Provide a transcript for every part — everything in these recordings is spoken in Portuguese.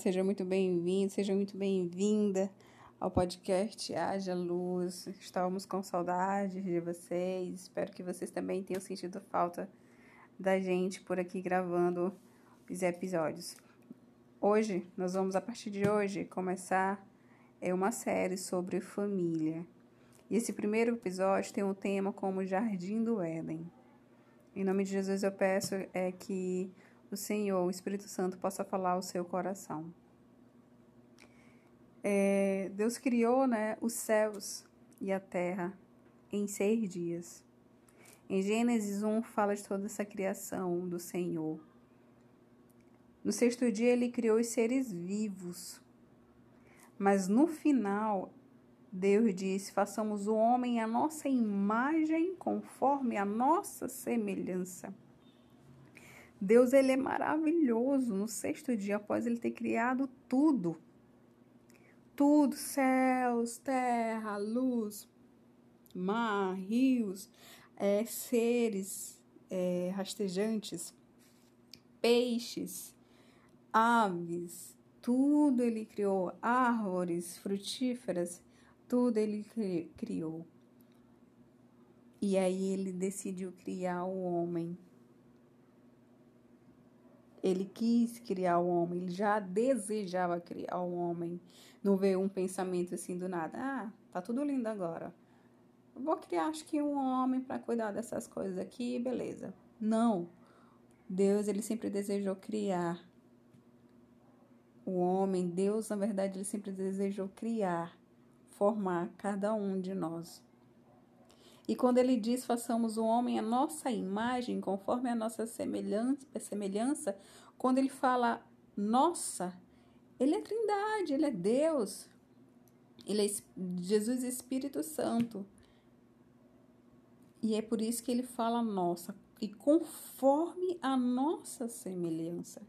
seja muito bem-vindo, seja muito bem-vinda ao podcast Haja Luz. Estávamos com saudades de vocês, espero que vocês também tenham sentido falta da gente por aqui gravando os episódios. Hoje, nós vamos, a partir de hoje, começar é uma série sobre família. E esse primeiro episódio tem um tema como Jardim do Éden. Em nome de Jesus eu peço é que o Senhor, o Espírito Santo, possa falar ao seu coração. É, Deus criou né, os céus e a terra em seis dias. Em Gênesis 1 fala de toda essa criação do Senhor. No sexto dia ele criou os seres vivos. Mas no final, Deus disse: façamos o homem a nossa imagem, conforme a nossa semelhança. Deus ele é maravilhoso. No sexto dia, após ele ter criado tudo, tudo, céus, terra, luz, mar, rios, é, seres é, rastejantes, peixes, aves, tudo ele criou, árvores frutíferas, tudo ele criou. E aí ele decidiu criar o homem ele quis criar o homem, ele já desejava criar o homem. Não veio um pensamento assim do nada. Ah, tá tudo lindo agora. vou criar, acho que um homem para cuidar dessas coisas aqui, beleza. Não. Deus, ele sempre desejou criar o homem. Deus, na verdade, ele sempre desejou criar, formar cada um de nós. E quando ele diz façamos o homem a nossa imagem, conforme a nossa semelhança, semelhança, quando ele fala nossa, ele é trindade, ele é Deus. Ele é Jesus Espírito Santo. E é por isso que ele fala nossa, e conforme a nossa semelhança.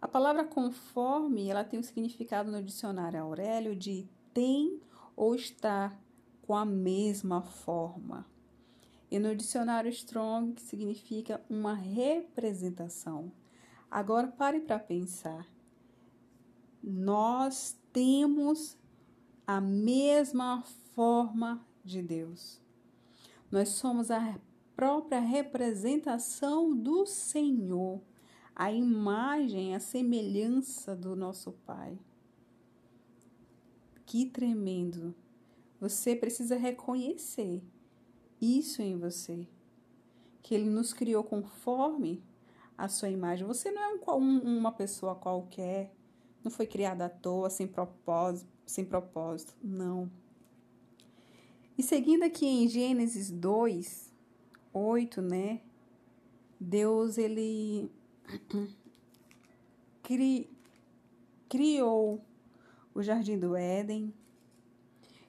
A palavra conforme, ela tem o um significado no dicionário Aurélio de tem ou está com a mesma forma. E no dicionário Strong significa uma representação. Agora pare para pensar. Nós temos a mesma forma de Deus. Nós somos a própria representação do Senhor, a imagem, a semelhança do nosso Pai. Que tremendo! Você precisa reconhecer isso em você. Que Ele nos criou conforme a sua imagem. Você não é um, um, uma pessoa qualquer. Não foi criada à toa, sem propósito, sem propósito. Não. E seguindo aqui em Gênesis 2, 8, né? Deus, ele cri, criou o jardim do Éden,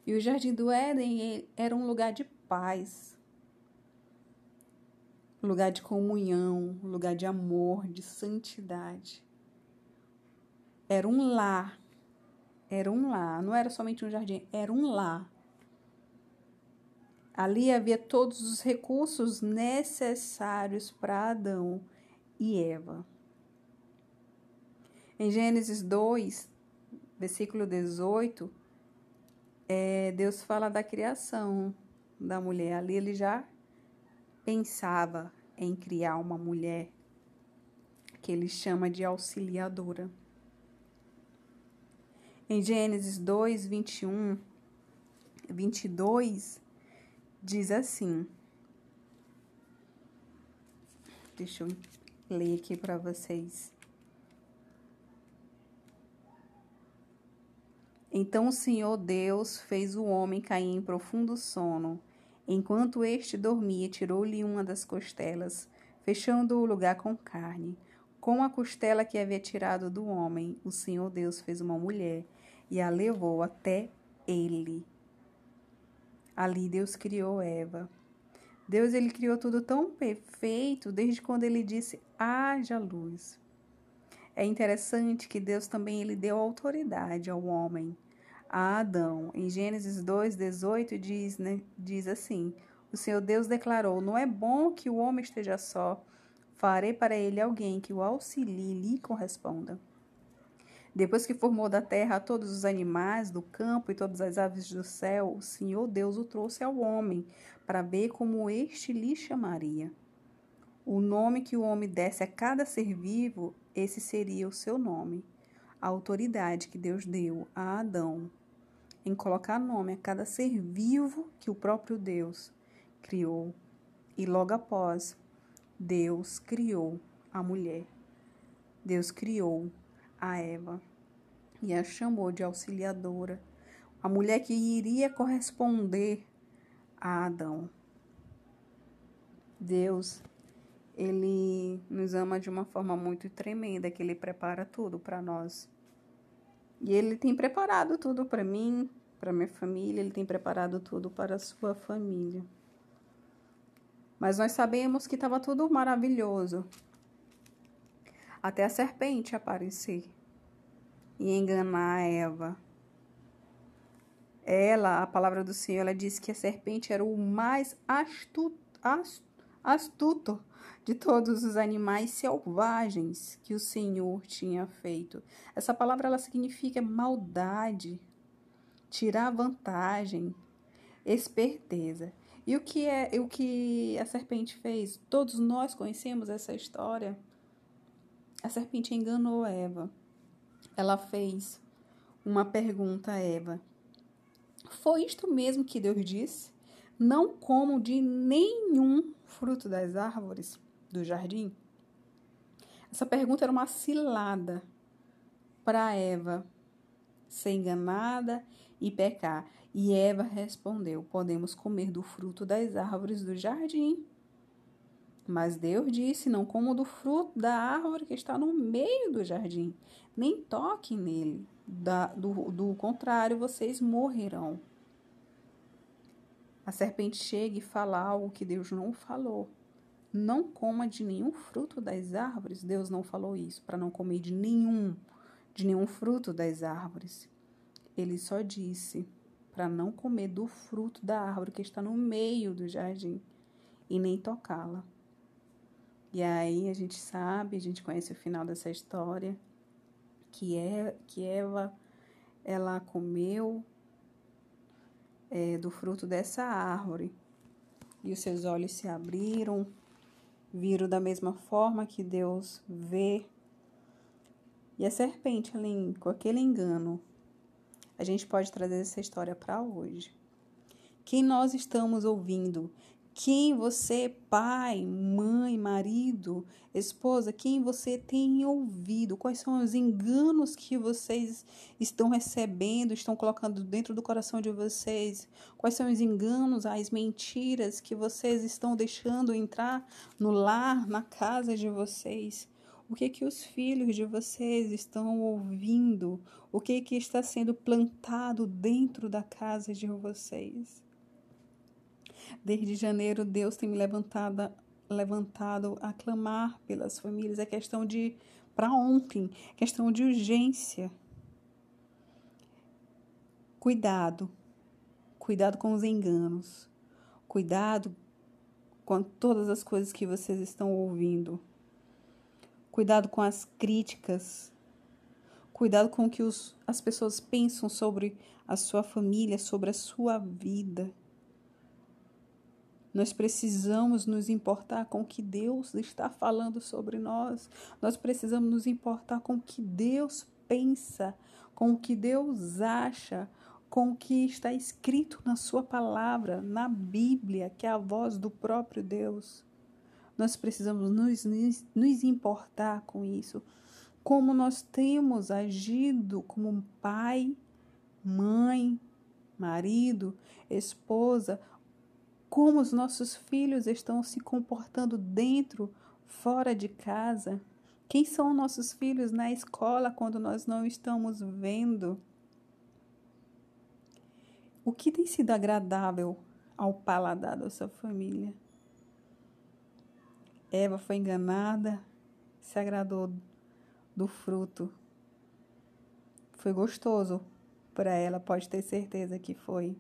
e o Jardim do Éden era um lugar de paz, lugar de comunhão, lugar de amor, de santidade. Era um lar, era um lar, não era somente um jardim, era um lar. Ali havia todos os recursos necessários para Adão e Eva. Em Gênesis 2, versículo 18, é, Deus fala da criação da mulher. Ali ele já pensava em criar uma mulher que ele chama de auxiliadora. Em Gênesis 2, 21, 22, diz assim. Deixa eu ler aqui para vocês. Então o Senhor Deus fez o homem cair em profundo sono. Enquanto este dormia, tirou-lhe uma das costelas, fechando o lugar com carne. Com a costela que havia tirado do homem, o Senhor Deus fez uma mulher e a levou até ele. Ali Deus criou Eva. Deus ele criou tudo tão perfeito desde quando ele disse: "Haja luz". É interessante que Deus também ele deu autoridade ao homem, a Adão. Em Gênesis 2:18 diz, né, diz assim: O Senhor Deus declarou: Não é bom que o homem esteja só. Farei para ele alguém que o auxilie e lhe corresponda. Depois que formou da terra todos os animais do campo e todas as aves do céu, o Senhor Deus o trouxe ao homem para ver como este lhe chamaria. O nome que o homem desse a cada ser vivo, esse seria o seu nome. A autoridade que Deus deu a Adão em colocar nome a cada ser vivo que o próprio Deus criou. E logo após, Deus criou a mulher. Deus criou a Eva e a chamou de auxiliadora, a mulher que iria corresponder a Adão. Deus ele nos ama de uma forma muito tremenda, que ele prepara tudo para nós. E ele tem preparado tudo para mim, para minha família, ele tem preparado tudo para a sua família. Mas nós sabemos que estava tudo maravilhoso. Até a serpente aparecer e enganar Eva. Ela, a palavra do Senhor, ela disse que a serpente era o mais astuto, astuto de todos os animais selvagens que o Senhor tinha feito. Essa palavra ela significa maldade, tirar vantagem, esperteza. E o que é o que a serpente fez? Todos nós conhecemos essa história. A serpente enganou Eva. Ela fez uma pergunta a Eva. Foi isto mesmo que Deus disse? Não como de nenhum fruto das árvores do jardim? Essa pergunta era uma cilada para Eva ser enganada e pecar. E Eva respondeu: Podemos comer do fruto das árvores do jardim. Mas Deus disse: Não como do fruto da árvore que está no meio do jardim, nem toquem nele. Da, do, do contrário, vocês morrerão. A serpente chega e fala algo que Deus não falou. Não coma de nenhum fruto das árvores. Deus não falou isso, para não comer de nenhum, de nenhum fruto das árvores. Ele só disse para não comer do fruto da árvore que está no meio do jardim e nem tocá-la. E aí a gente sabe, a gente conhece o final dessa história, que é que Eva ela comeu é, do fruto dessa árvore. E os seus olhos se abriram, viram da mesma forma que Deus vê. E a serpente, além, com aquele engano, a gente pode trazer essa história para hoje. Quem nós estamos ouvindo quem você, pai, mãe, marido, esposa, quem você tem ouvido, quais são os enganos que vocês estão recebendo, estão colocando dentro do coração de vocês, quais são os enganos, as mentiras que vocês estão deixando entrar no lar, na casa de vocês. O que que os filhos de vocês estão ouvindo? O que que está sendo plantado dentro da casa de vocês? Desde janeiro, Deus tem me levantado, levantado a clamar pelas famílias. É questão de para ontem, questão de urgência. Cuidado, cuidado com os enganos, cuidado com todas as coisas que vocês estão ouvindo, cuidado com as críticas, cuidado com o que os, as pessoas pensam sobre a sua família, sobre a sua vida. Nós precisamos nos importar com o que Deus está falando sobre nós. Nós precisamos nos importar com o que Deus pensa, com o que Deus acha, com o que está escrito na Sua palavra, na Bíblia, que é a voz do próprio Deus. Nós precisamos nos, nos, importar com isso. Como nós temos agido como pai, mãe, marido, esposa, como os nossos filhos estão se comportando dentro, fora de casa. Quem são nossos filhos na escola quando nós não estamos vendo? O que tem sido agradável ao paladar da sua família? Eva foi enganada, se agradou do fruto. Foi gostoso para ela, pode ter certeza que foi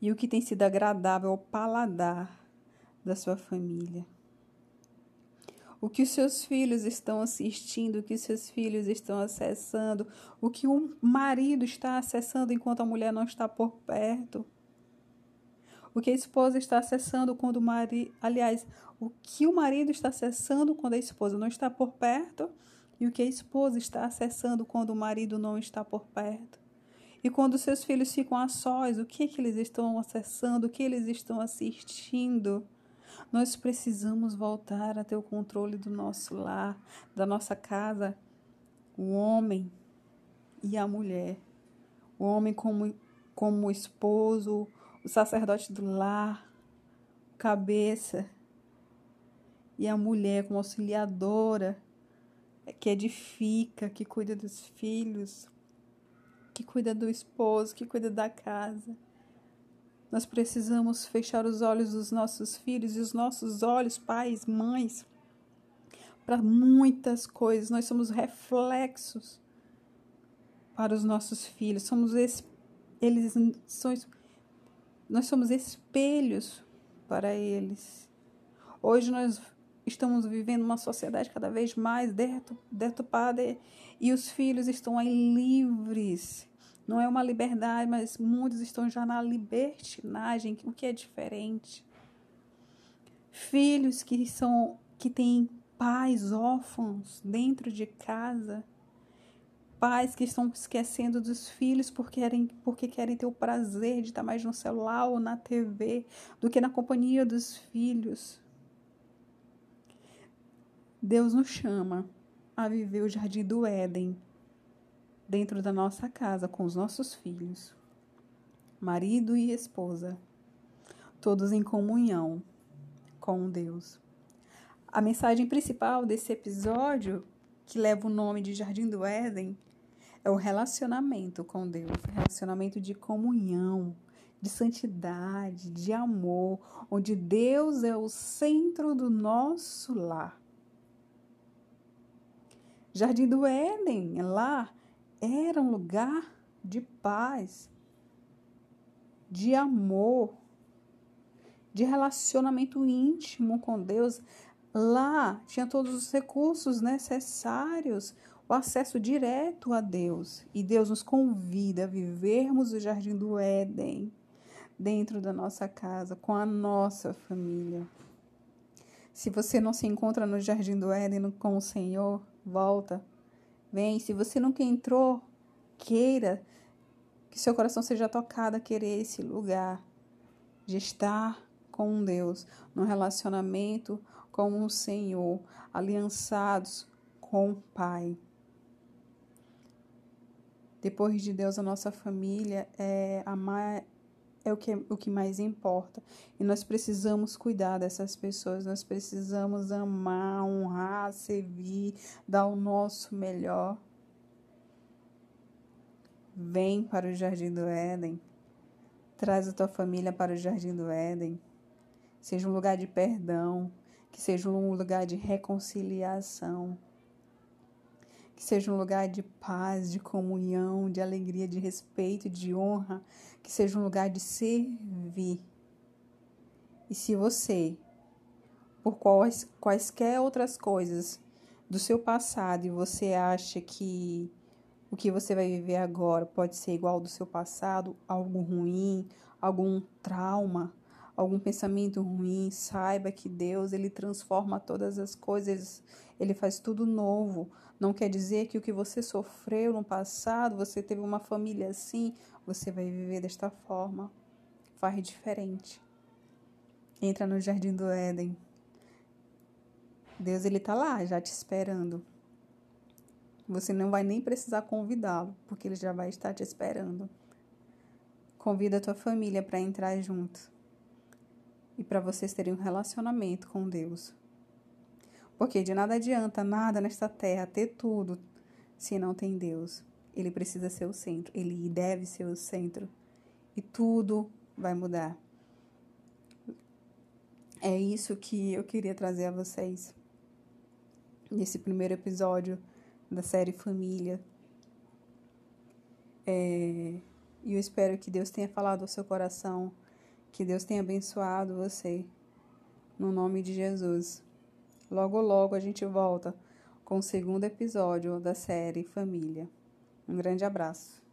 e o que tem sido agradável ao paladar da sua família. o que os seus filhos estão assistindo, o que os seus filhos estão acessando, o que o marido está acessando enquanto a mulher não está por perto. O que a esposa está acessando quando o marido. Aliás, o que o marido está acessando quando a esposa não está por perto e o que a esposa está acessando quando o marido não está por perto. E quando seus filhos ficam a sós, o que, que eles estão acessando, o que eles estão assistindo. Nós precisamos voltar a ter o controle do nosso lar, da nossa casa, o homem e a mulher. O homem como, como esposo, o sacerdote do lar, cabeça, e a mulher como auxiliadora, que edifica, que cuida dos filhos, que cuida do esposo, que cuida da casa. Nós precisamos fechar os olhos dos nossos filhos e os nossos olhos, pais, mães, para muitas coisas. Nós somos reflexos para os nossos filhos. Somos eles são, nós somos espelhos para eles. Hoje nós estamos vivendo uma sociedade cada vez mais deturpada e os filhos estão aí livres não é uma liberdade, mas muitos estão já na libertinagem, o que é diferente. Filhos que são que têm pais órfãos dentro de casa, pais que estão esquecendo dos filhos porque querem, porque querem ter o prazer de estar mais no celular ou na TV do que na companhia dos filhos. Deus nos chama a viver o jardim do Éden dentro da nossa casa com os nossos filhos, marido e esposa, todos em comunhão com Deus. A mensagem principal desse episódio, que leva o nome de Jardim do Éden, é o relacionamento com Deus, relacionamento de comunhão, de santidade, de amor, onde Deus é o centro do nosso lar. Jardim do Éden, lá era um lugar de paz, de amor, de relacionamento íntimo com Deus. Lá tinha todos os recursos necessários, o acesso direto a Deus. E Deus nos convida a vivermos o jardim do Éden dentro da nossa casa, com a nossa família. Se você não se encontra no jardim do Éden com o Senhor, volta Vem, se você nunca entrou, queira que seu coração seja tocado a querer esse lugar de estar com Deus, num relacionamento com o Senhor, aliançados com o Pai. Depois de Deus, a nossa família é amar é o que, o que mais importa. E nós precisamos cuidar dessas pessoas, nós precisamos amar, honrar, servir, dar o nosso melhor. Vem para o Jardim do Éden. Traz a tua família para o Jardim do Éden. Seja um lugar de perdão, que seja um lugar de reconciliação que seja um lugar de paz, de comunhão, de alegria, de respeito, de honra, que seja um lugar de servir. E se você, por quais, quaisquer outras coisas do seu passado, e você acha que o que você vai viver agora pode ser igual ao do seu passado, algo ruim, algum trauma, algum pensamento ruim, saiba que Deus, ele transforma todas as coisas, ele faz tudo novo. Não quer dizer que o que você sofreu no passado, você teve uma família assim, você vai viver desta forma. Faz diferente. Entra no jardim do Éden. Deus ele tá lá, já te esperando. Você não vai nem precisar convidá-lo, porque ele já vai estar te esperando. Convida a tua família para entrar junto e para vocês terem um relacionamento com Deus. Porque de nada adianta nada nesta terra ter tudo se não tem Deus. Ele precisa ser o centro, ele deve ser o centro. E tudo vai mudar. É isso que eu queria trazer a vocês nesse primeiro episódio da série Família. É, e eu espero que Deus tenha falado ao seu coração, que Deus tenha abençoado você. No nome de Jesus. Logo, logo a gente volta com o segundo episódio da série Família. Um grande abraço.